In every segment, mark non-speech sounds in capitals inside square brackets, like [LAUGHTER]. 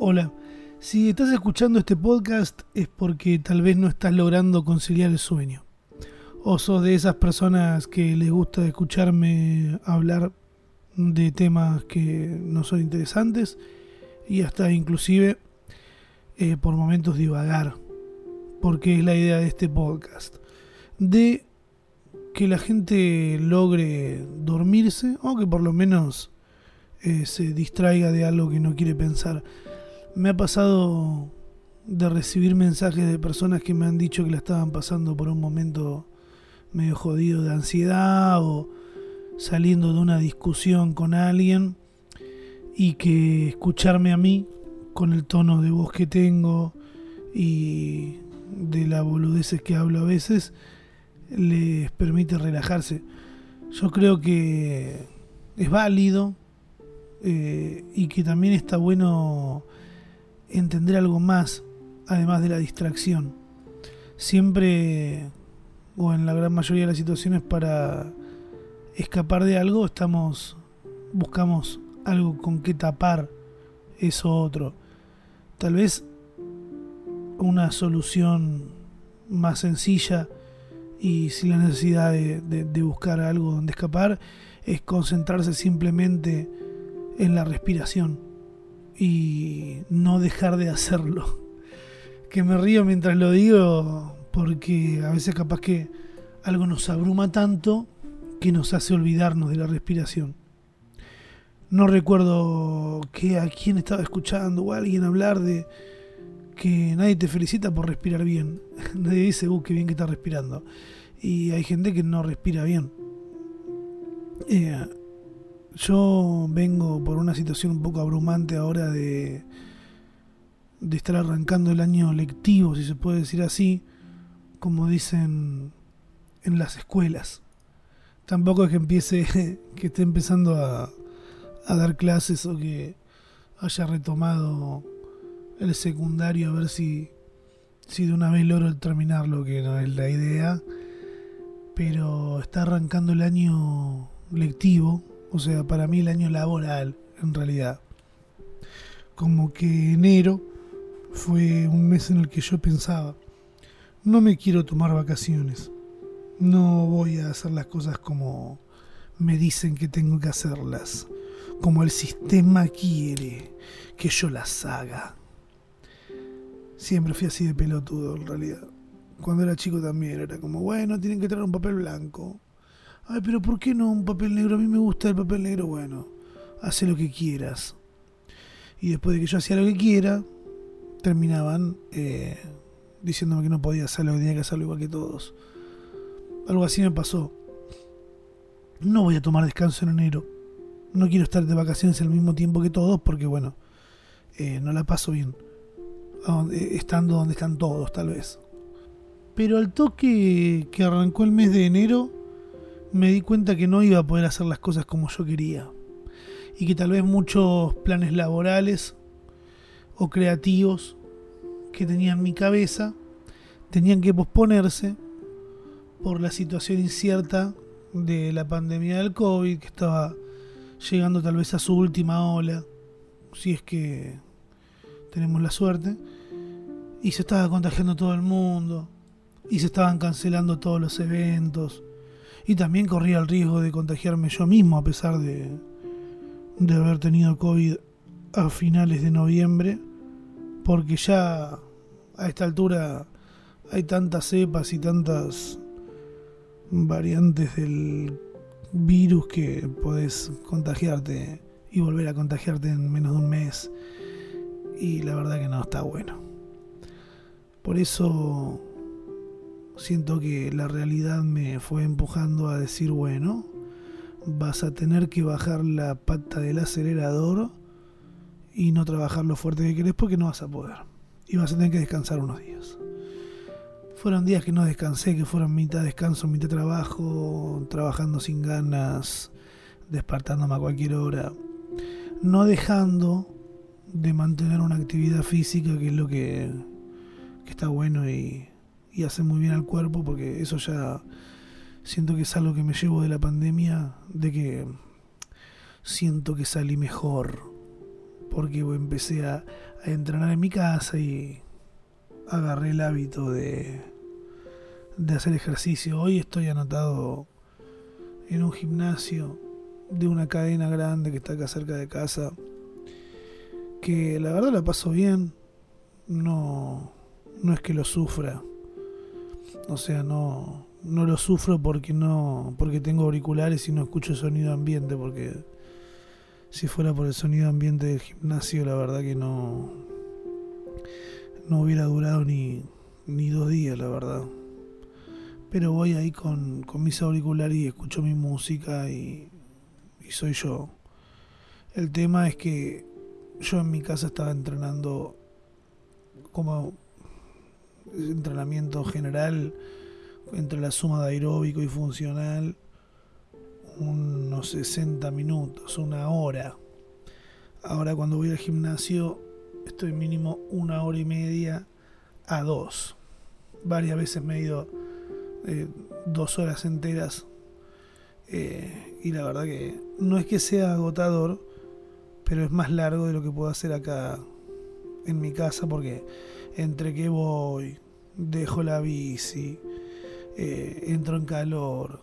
Hola, si estás escuchando este podcast es porque tal vez no estás logrando conciliar el sueño. O sos de esas personas que les gusta escucharme hablar de temas que no son interesantes y hasta inclusive eh, por momentos divagar, porque es la idea de este podcast, de que la gente logre dormirse o que por lo menos eh, se distraiga de algo que no quiere pensar. Me ha pasado de recibir mensajes de personas que me han dicho que la estaban pasando por un momento medio jodido de ansiedad o saliendo de una discusión con alguien y que escucharme a mí con el tono de voz que tengo y de la boludeces que hablo a veces les permite relajarse. Yo creo que es válido eh, y que también está bueno entender algo más, además de la distracción. Siempre, o en la gran mayoría de las situaciones, para escapar de algo, estamos buscamos algo con que tapar eso otro. Tal vez una solución más sencilla y sin la necesidad de, de buscar algo donde escapar es concentrarse simplemente en la respiración y no dejar de hacerlo. Que me río mientras lo digo porque a veces capaz que algo nos abruma tanto que nos hace olvidarnos de la respiración. No recuerdo que a quién estaba escuchando o alguien hablar de que nadie te felicita por respirar bien. [LAUGHS] nadie dice, uh, qué bien que estás respirando. Y hay gente que no respira bien. Eh, yo vengo por una situación un poco abrumante ahora de, de estar arrancando el año lectivo, si se puede decir así, como dicen en las escuelas. Tampoco es que empiece, [LAUGHS] que esté empezando a, a dar clases o que haya retomado el secundario a ver si, si de una vez logro terminarlo, que no es la idea. Pero está arrancando el año lectivo, o sea, para mí el año laboral, en realidad. Como que enero fue un mes en el que yo pensaba, no me quiero tomar vacaciones. No voy a hacer las cosas como me dicen que tengo que hacerlas. Como el sistema quiere que yo las haga. Siempre fui así de pelotudo, en realidad. Cuando era chico también era como, bueno, tienen que traer un papel blanco. Ay, pero ¿por qué no un papel negro? A mí me gusta el papel negro. Bueno, hace lo que quieras. Y después de que yo hacía lo que quiera, terminaban eh, diciéndome que no podía hacerlo, que tenía que hacerlo igual que todos. Algo así me pasó. No voy a tomar descanso en enero. No quiero estar de vacaciones al mismo tiempo que todos porque, bueno, eh, no la paso bien. Estando donde están todos, tal vez. Pero al toque que arrancó el mes de enero, me di cuenta que no iba a poder hacer las cosas como yo quería. Y que tal vez muchos planes laborales o creativos que tenía en mi cabeza tenían que posponerse por la situación incierta de la pandemia del COVID, que estaba llegando tal vez a su última ola, si es que tenemos la suerte, y se estaba contagiando todo el mundo, y se estaban cancelando todos los eventos, y también corría el riesgo de contagiarme yo mismo a pesar de, de haber tenido COVID a finales de noviembre, porque ya a esta altura hay tantas cepas y tantas variantes del virus que podés contagiarte y volver a contagiarte en menos de un mes y la verdad que no está bueno. Por eso siento que la realidad me fue empujando a decir, bueno, vas a tener que bajar la pata del acelerador y no trabajar lo fuerte que querés porque no vas a poder. Y vas a tener que descansar unos días. Fueron días que no descansé, que fueron mitad descanso, mitad trabajo, trabajando sin ganas, despertándome a cualquier hora, no dejando de mantener una actividad física que es lo que, que está bueno y, y hace muy bien al cuerpo porque eso ya siento que es algo que me llevo de la pandemia, de que siento que salí mejor porque empecé a, entrenar en mi casa y agarré el hábito de, de hacer ejercicio. Hoy estoy anotado en un gimnasio de una cadena grande que está acá cerca de casa. Que la verdad la paso bien. No, no es que lo sufra. O sea, no, no lo sufro porque no, porque tengo auriculares y no escucho sonido ambiente, porque si fuera por el sonido ambiente del gimnasio, la verdad que no, no hubiera durado ni, ni dos días, la verdad. Pero voy ahí con, con mis auriculares y escucho mi música y, y soy yo. El tema es que yo en mi casa estaba entrenando como entrenamiento general entre la suma de aeróbico y funcional unos 60 minutos, una hora. Ahora cuando voy al gimnasio estoy mínimo una hora y media a dos. Varias veces me he ido eh, dos horas enteras eh, y la verdad que no es que sea agotador, pero es más largo de lo que puedo hacer acá en mi casa porque entre que voy, dejo la bici, eh, entro en calor,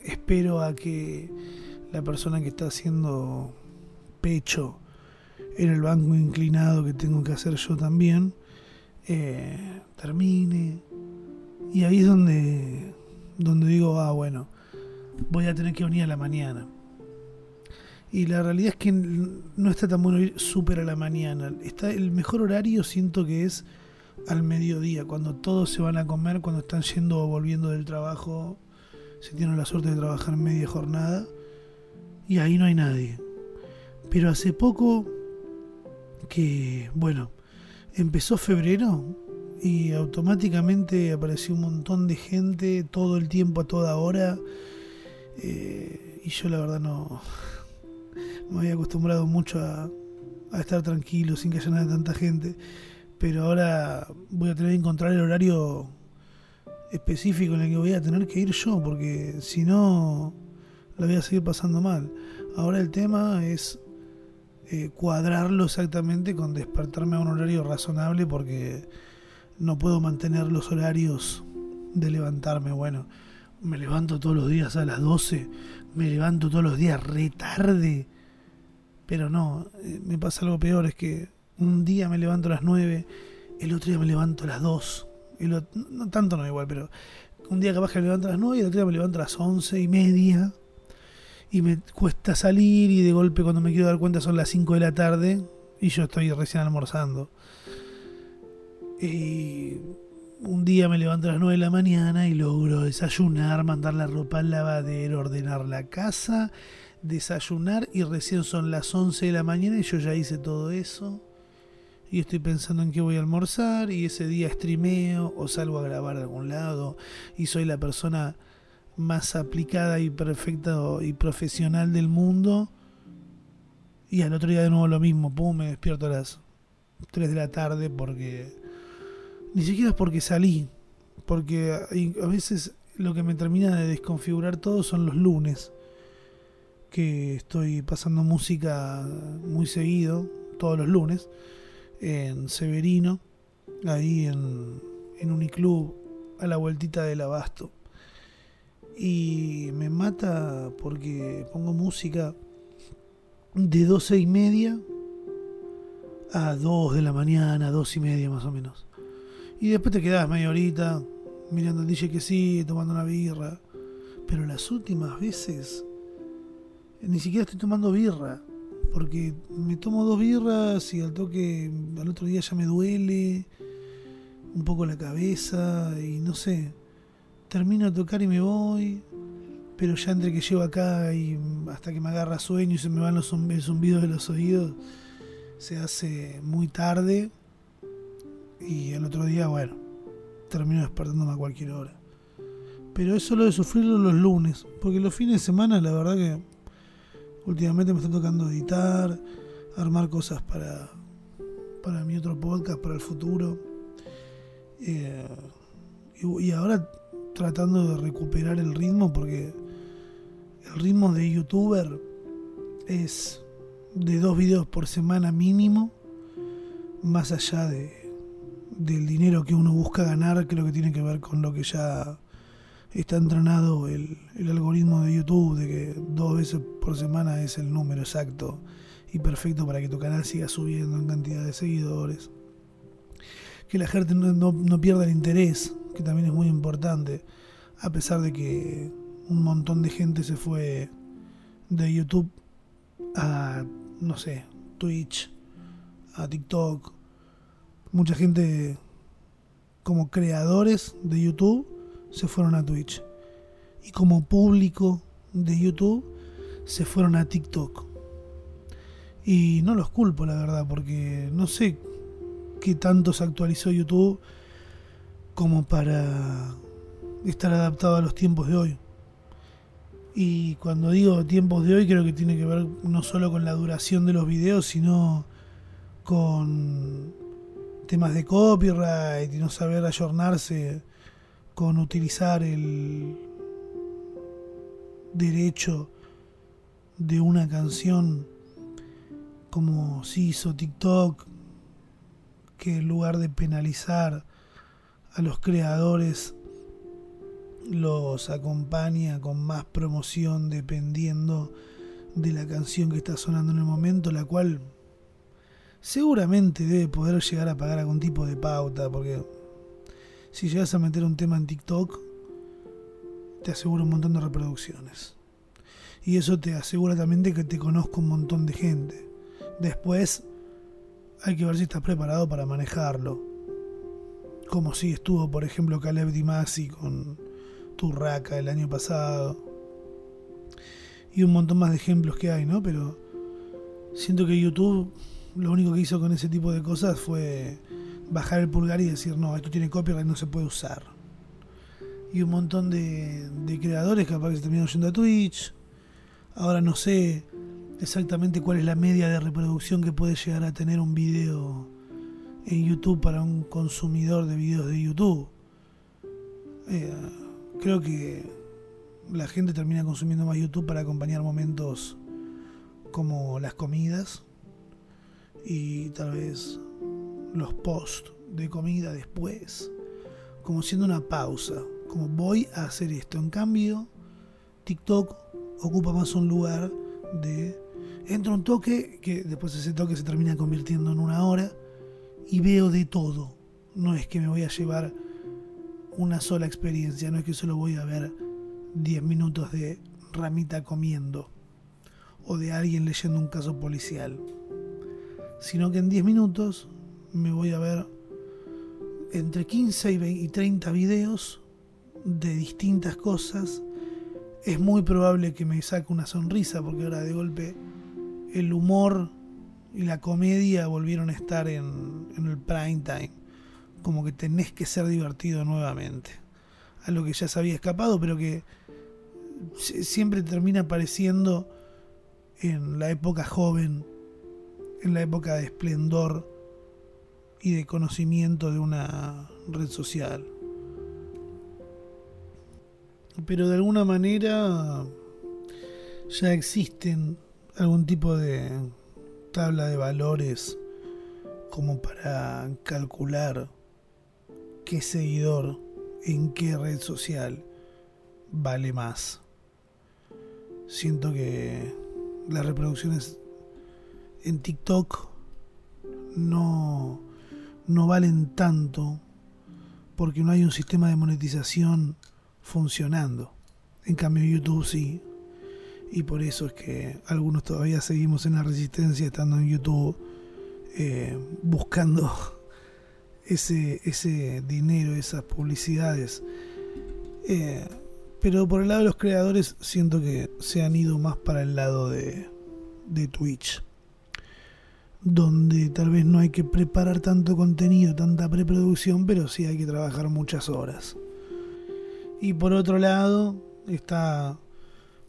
espero a que la persona que está haciendo pecho en el banco inclinado que tengo que hacer yo también, eh, termine. Y ahí es donde, donde digo, ah, bueno, voy a tener que venir a la mañana. Y la realidad es que no está tan bueno ir súper a la mañana. Está el mejor horario siento que es al mediodía, cuando todos se van a comer, cuando están yendo o volviendo del trabajo, si tienen la suerte de trabajar media jornada, y ahí no hay nadie. Pero hace poco que, bueno, empezó febrero y automáticamente apareció un montón de gente todo el tiempo, a toda hora. Eh, y yo la verdad no me había acostumbrado mucho a, a estar tranquilo sin que haya nada de tanta gente pero ahora voy a tener que encontrar el horario específico en el que voy a tener que ir yo, porque si no, la voy a seguir pasando mal. Ahora el tema es eh, cuadrarlo exactamente con despertarme a un horario razonable, porque no puedo mantener los horarios de levantarme. Bueno, me levanto todos los días a las 12, me levanto todos los días re tarde, pero no, eh, me pasa algo peor, es que un día me levanto a las 9, el otro día me levanto a las 2. no, tanto no igual, pero un día capaz que me levanto a las 9 y el otro día me levanto a las 11 y media. Y me cuesta salir y de golpe cuando me quiero dar cuenta son las 5 de la tarde y yo estoy recién almorzando. Y un día me levanto a las 9 de la mañana y logro desayunar, mandar la ropa al lavadero, ordenar la casa, desayunar y recién son las 11 de la mañana y yo ya hice todo eso. Y estoy pensando en qué voy a almorzar y ese día streameo o salgo a grabar de algún lado y soy la persona más aplicada y perfecta y profesional del mundo. Y al otro día de nuevo lo mismo, pum, me despierto a las 3 de la tarde porque ni siquiera es porque salí, porque a veces lo que me termina de desconfigurar todo son los lunes, que estoy pasando música muy seguido, todos los lunes, en Severino, ahí en, en Uniclub, a la vueltita del abasto. Y me mata porque pongo música de doce y media a dos de la mañana, dos y media más o menos. Y después te quedas media horita mirando el DJ que sí, tomando una birra. Pero las últimas veces ni siquiera estoy tomando birra porque me tomo dos birras y al toque al otro día ya me duele un poco la cabeza y no sé, termino de tocar y me voy, pero ya entre que llego acá y hasta que me agarra sueño y se me van los zumbidos de los oídos, se hace muy tarde y al otro día, bueno, termino despertándome a cualquier hora. Pero es solo de sufrirlo los lunes, porque los fines de semana la verdad que Últimamente me está tocando editar, armar cosas para, para mi otro podcast, para el futuro. Eh, y, ahora tratando de recuperar el ritmo porque el ritmo de youtuber es de dos videos por semana mínimo, más allá de, del dinero que uno busca ganar, creo que tiene que ver con lo que ya está entrenado el, algoritmo de YouTube, de que dos veces por semana es el número exacto y perfecto para que tu canal siga subiendo en cantidad de seguidores. Que la gente no, no, pierda el interés, que también es muy importante, a pesar de que un montón de gente se fue de YouTube a, no sé, Twitch, a TikTok. Mucha gente como creadores de YouTube se fueron a Twitch. Y como público de YouTube se fueron a TikTok. Y no los culpo, la verdad, porque no sé qué tanto se actualizó YouTube como para estar adaptado a los tiempos de hoy. Y cuando digo tiempos de hoy, creo que tiene que ver no solo con la duración de los videos, sino con temas de copyright y no saber ayornarse con utilizar el derecho de una canción como se hizo TikTok, que en lugar de penalizar a los creadores, los acompaña con más promoción dependiendo de la canción que está sonando en el momento, la cual seguramente debe poder llegar a pagar algún tipo de pauta, porque si llegas a meter un tema en TikTok, te asegura un montón de reproducciones. Y eso te asegura también de que te conozca un montón de gente. Después hay que ver si estás preparado para manejarlo. Como si estuvo, por ejemplo, Caleb Dimasi con Turraca el año pasado. Y un montón más de ejemplos que hay, ¿no? Pero siento que YouTube lo único que hizo con ese tipo de cosas fue bajar el pulgar y decir, no, esto tiene copyright, no se puede usar. Y un montón de, creadores capaz que se terminaron yendo a Twitch. Ahora no sé exactamente cuál es la media de reproducción que puede llegar a tener un video en YouTube para un consumidor de videos de YouTube. Eh, creo que la gente termina consumiendo más YouTube para acompañar momentos como las comidas y tal vez los posts de comida después, como siendo una pausa, como voy a hacer esto. En cambio, TikTok ocupa más un lugar de entra un toque, que después ese toque se termina convirtiendo en una hora, y veo de todo. No es que me voy a llevar una sola experiencia, no es que solo voy a ver 10 minutos de ramita comiendo o de alguien leyendo un caso policial, sino que en 10 minutos me voy a ver entre 15 y 30 videos de distintas cosas. Es muy probable que me saque una sonrisa porque ahora de golpe el humor y la comedia volvieron a estar en, el prime time. Como que tenés que ser divertido nuevamente. Algo que ya se había escapado, pero que siempre termina apareciendo en la época joven, en la época de esplendor y de conocimiento de una red social. Pero de alguna manera ya existen algún tipo de tabla de valores como para calcular qué seguidor en qué red social vale más. Siento que las reproducciones en TikTok no, no valen tanto porque no hay un sistema de monetización funcionando. En cambio YouTube sí y por eso es que algunos todavía seguimos en la resistencia estando en YouTube eh, buscando [LAUGHS] ese, ese dinero, esas publicidades. Eh, pero por el lado de los creadores siento que se han ido más para el lado de, de Twitch donde tal vez no hay que preparar tanto contenido, tanta preproducción, pero sí hay que trabajar muchas horas. Y por otro lado está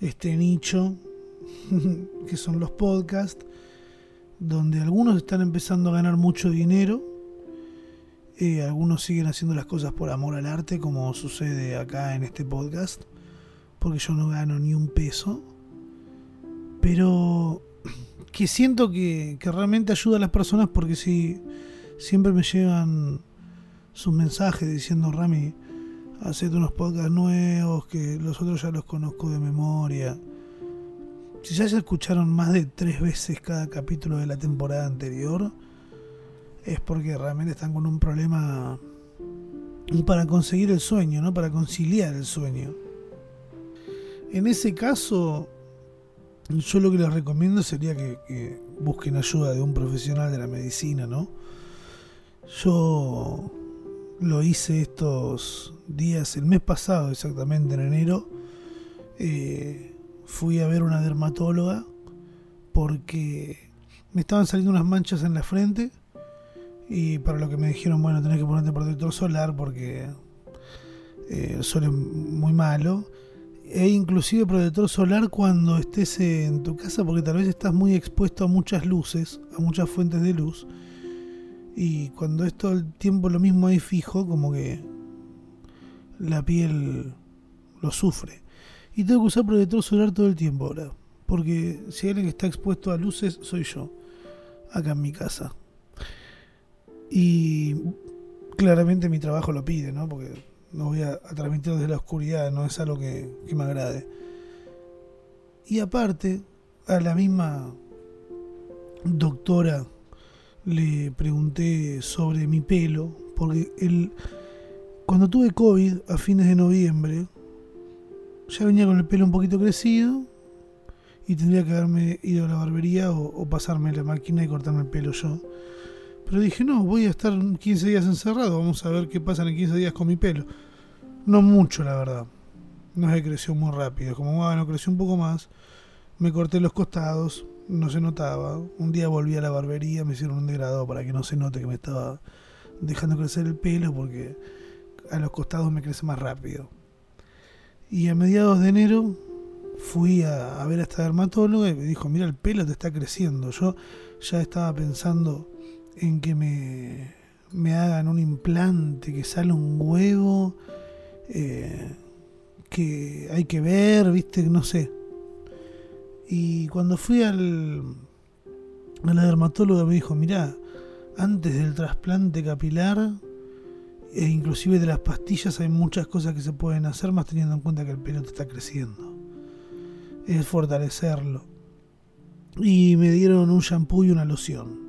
este nicho [LAUGHS] que son los podcasts, donde algunos están empezando a ganar mucho dinero, eh, algunos siguen haciendo las cosas por amor al arte, como sucede acá en este podcast, porque yo no gano ni un peso, pero que siento que, que realmente ayuda a las personas porque si siempre me llegan sus mensajes diciendo, Rami, hacete unos podcasts nuevos, que los otros ya los conozco de memoria. Si ya se escucharon más de tres veces cada capítulo de la temporada anterior, es porque realmente están con un problema para conseguir el sueño, ¿no? Para conciliar el sueño. En ese caso, yo lo que les recomiendo sería que, busquen ayuda de un profesional de la medicina, ¿no? Yo lo hice estos días, el mes pasado exactamente, en enero, eh, fui a ver una dermatóloga porque me estaban saliendo unas manchas en la frente y para lo que me dijeron, bueno, tenés que ponerte protector solar porque el sol es muy malo. E inclusive protector solar cuando estés en tu casa porque tal vez estás muy expuesto a muchas luces, a muchas fuentes de luz. Y cuando es todo el tiempo lo mismo ahí fijo, como que la piel lo sufre. Y tengo que usar protector solar todo el tiempo ahora. Porque si hay alguien que está expuesto a luces, soy yo. Acá en mi casa. Y claramente mi trabajo lo pide, ¿no? Porque no voy a, transmitir desde la oscuridad, no es algo que, me agrade. Y aparte, a la misma doctora le pregunté sobre mi pelo, porque cuando tuve COVID a fines de noviembre, ya venía con el pelo un poquito crecido y tendría que haberme ido a la barbería o, o pasarme la máquina y cortarme el pelo yo. Pero dije, no, voy a estar 15 días encerrado, vamos a ver qué pasa en 15 días con mi pelo. No mucho, la verdad. No se creció muy rápido. Como, bueno, creció un poco más. Me corté los costados, no se notaba. Un día volví a la barbería, me hicieron un degradado para que no se note que me estaba dejando crecer el pelo porque a los costados me crece más rápido. Y a mediados de enero fui a, a ver a esta dermatóloga y me dijo, mira, el pelo te está creciendo. Yo ya estaba pensando en que me, me hagan un implante, que sale un huevo, eh, que hay que ver, viste, no sé. Y cuando fui al, a la dermatóloga me dijo, mirá, antes del trasplante capilar e inclusive de las pastillas hay muchas cosas que se pueden hacer más teniendo en cuenta que el pelo te está creciendo. Es fortalecerlo. Y me dieron un shampoo y una loción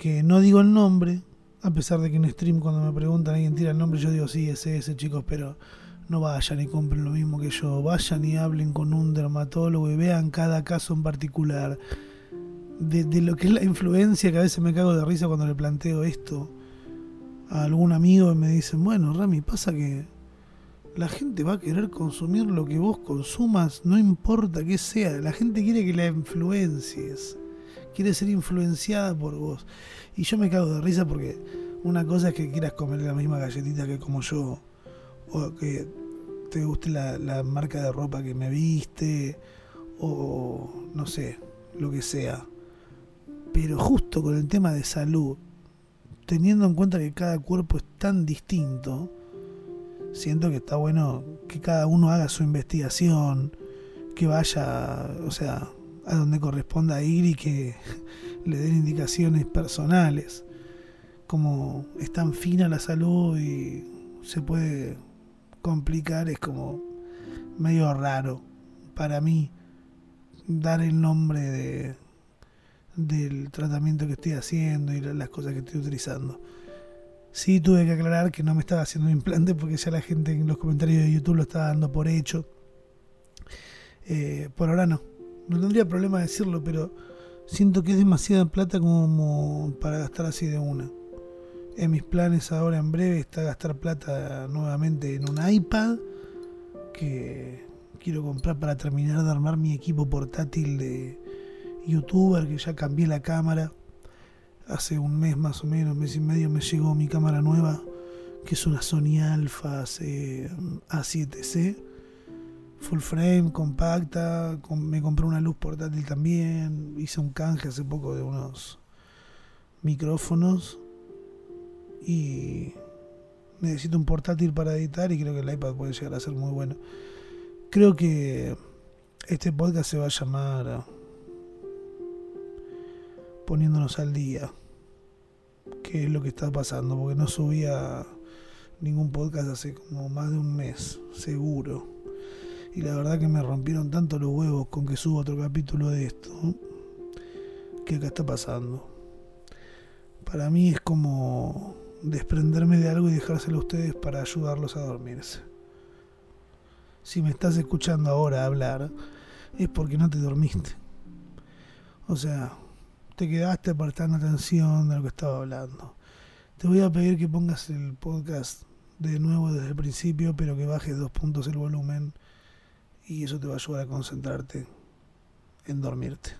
que no digo el nombre, a pesar de que en stream cuando me preguntan alguien tira el nombre, yo digo sí, ese, ese chicos, pero no vayan y compren lo mismo que yo, vayan y hablen con un dermatólogo y vean cada caso en particular. De, de lo que es la influencia, que a veces me cago de risa cuando le planteo esto a algún amigo y me dicen, bueno, Rami, pasa que la gente va a querer consumir lo que vos consumas, no importa qué sea, la gente quiere que la influencies quiere ser influenciada por vos. Y yo me cago de risa porque una cosa es que quieras comer la misma galletita que como yo, o que te guste la, marca de ropa que me viste, o no sé, lo que sea. Pero justo con el tema de salud, teniendo en cuenta que cada cuerpo es tan distinto, siento que está bueno que cada uno haga su investigación, que vaya, o sea, a donde corresponda ir y que le den indicaciones personales. Como es tan fina la salud y se puede complicar, es como medio raro para mí dar el nombre de del tratamiento que estoy haciendo y las cosas que estoy utilizando. Sí tuve que aclarar que no me estaba haciendo un implante porque ya la gente en los comentarios de YouTube lo estaba dando por hecho. Eh, por ahora no. No tendría problema decirlo, pero siento que es demasiada plata como para gastar así de una. En mis planes ahora en breve está gastar plata nuevamente en un iPad que quiero comprar para terminar de armar mi equipo portátil de youtuber, que ya cambié la cámara. Hace un mes más o menos, mes y medio me llegó mi cámara nueva, que es una Sony Alpha A7C full frame, compacta, me compré una luz portátil también, hice un canje hace poco de unos micrófonos y necesito un portátil para editar y creo que el iPad puede llegar a ser muy bueno. Creo que este podcast se va a llamar poniéndonos al día. ¿Qué es lo que está pasando? Porque no subía ningún podcast hace como más de un mes, seguro. Y la verdad que me rompieron tanto los huevos con que suba otro capítulo de esto. ¿Qué acá está pasando? Para mí es como desprenderme de algo y dejárselo a ustedes para ayudarlos a dormirse. Si me estás escuchando ahora hablar, es porque no te dormiste. O sea, te quedaste prestando atención de lo que estaba hablando. Te voy a pedir que pongas el podcast de nuevo desde el principio, pero que bajes dos puntos el volumen y eso te va a ayudar a concentrarte en dormirte.